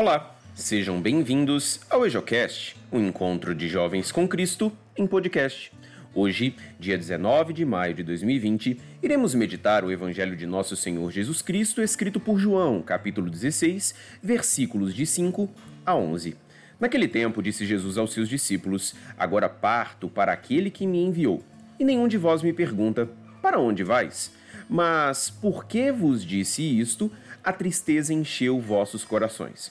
Olá, sejam bem-vindos ao EjoCast, o um encontro de jovens com Cristo em podcast. Hoje, dia 19 de maio de 2020, iremos meditar o Evangelho de Nosso Senhor Jesus Cristo, escrito por João, capítulo 16, versículos de 5 a 11. Naquele tempo, disse Jesus aos seus discípulos: Agora parto para aquele que me enviou. E nenhum de vós me pergunta: Para onde vais? Mas por que vos disse isto? A tristeza encheu vossos corações.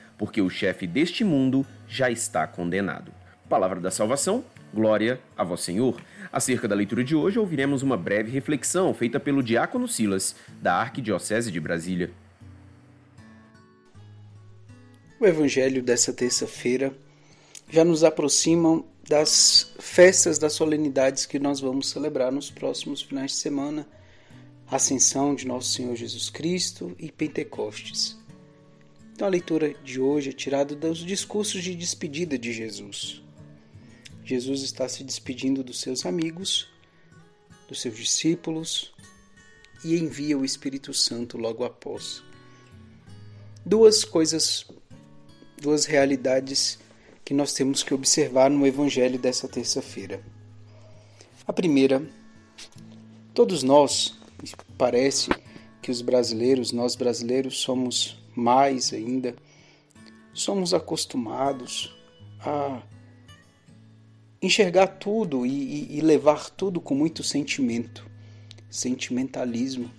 porque o chefe deste mundo já está condenado. Palavra da salvação, glória a vós, Senhor. Acerca da leitura de hoje, ouviremos uma breve reflexão feita pelo diácono Silas, da Arquidiocese de Brasília. O evangelho dessa terça-feira já nos aproxima das festas, das solenidades que nós vamos celebrar nos próximos finais de semana. Ascensão de Nosso Senhor Jesus Cristo e Pentecostes. Então a leitura de hoje é tirada dos discursos de despedida de Jesus. Jesus está se despedindo dos seus amigos, dos seus discípulos e envia o Espírito Santo logo após. Duas coisas, duas realidades que nós temos que observar no Evangelho dessa terça-feira. A primeira, todos nós, parece que os brasileiros, nós brasileiros, somos mais ainda, somos acostumados a enxergar tudo e, e, levar tudo com muito sentimento, sentimentalismo.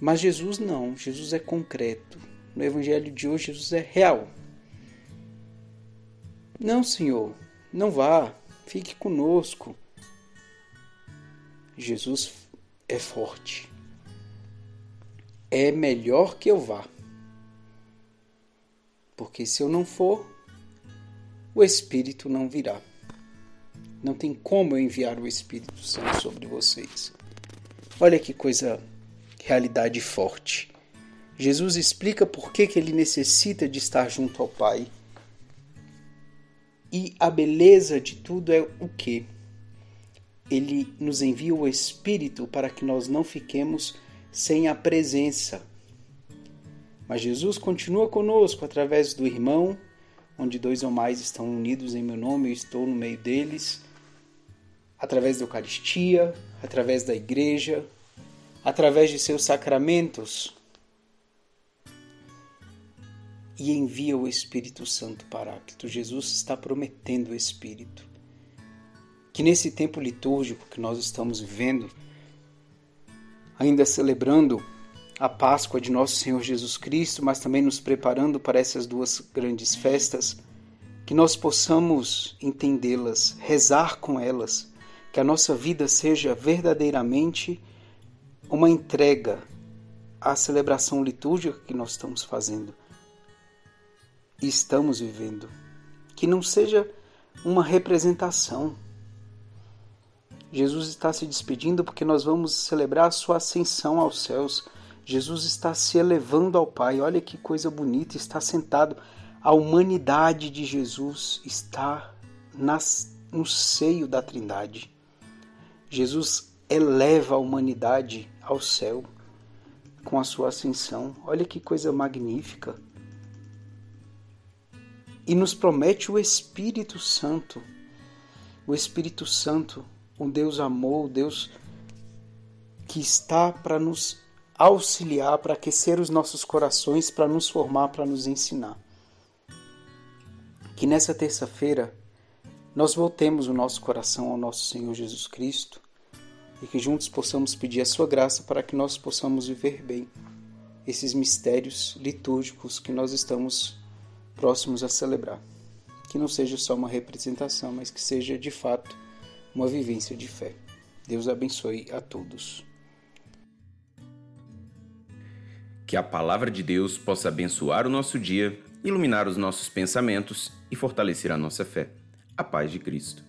Mas Jesus não, Jesus é concreto. No Evangelho de hoje, Jesus é real. Não, Senhor, não vá, fique conosco. Jesus é forte. É melhor que eu vá. Porque se eu não for, o Espírito não virá. Não tem como eu enviar o Espírito Santo sobre vocês. Olha que coisa, realidade forte. Jesus explica por que, que ele necessita de estar junto ao Pai. E a beleza de tudo é o que? Ele nos envia o Espírito para que nós não fiquemos sem a presença. Mas Jesus continua conosco através do irmão, onde dois ou mais estão unidos em meu nome, eu estou no meio deles através da Eucaristia, através da Igreja, através de seus sacramentos. E envia o Espírito Santo Paráclito. Jesus está prometendo o Espírito. Que nesse tempo litúrgico que nós estamos vivendo, ainda celebrando a Páscoa de nosso Senhor Jesus Cristo, mas também nos preparando para essas duas grandes festas, que nós possamos entendê-las, rezar com elas que a nossa vida seja verdadeiramente uma entrega à celebração litúrgica que nós estamos fazendo e estamos vivendo. Que não seja uma representação. Jesus está se despedindo porque nós vamos celebrar a sua ascensão aos céus. Jesus está se elevando ao Pai. Olha que coisa bonita, está sentado. A humanidade de Jesus está nas, no seio da Trindade. Jesus eleva a humanidade ao céu com a sua ascensão. Olha que coisa magnífica. E nos promete o Espírito Santo. O Espírito Santo, um Deus amor, o Deus que está para nos auxiliar, para aquecer os nossos corações, para nos formar, para nos ensinar. Que nessa terça-feira nós voltemos o nosso coração ao nosso Senhor Jesus Cristo e que juntos possamos pedir a Sua graça para que nós possamos viver bem esses mistérios litúrgicos que nós estamos próximos a celebrar. Que não seja só uma representação, mas que seja de fato uma vivência de fé. Deus abençoe a todos. Que a palavra de Deus possa abençoar o nosso dia iluminar os nossos pensamentos e fortalecer a nossa fé. A paz de Cristo.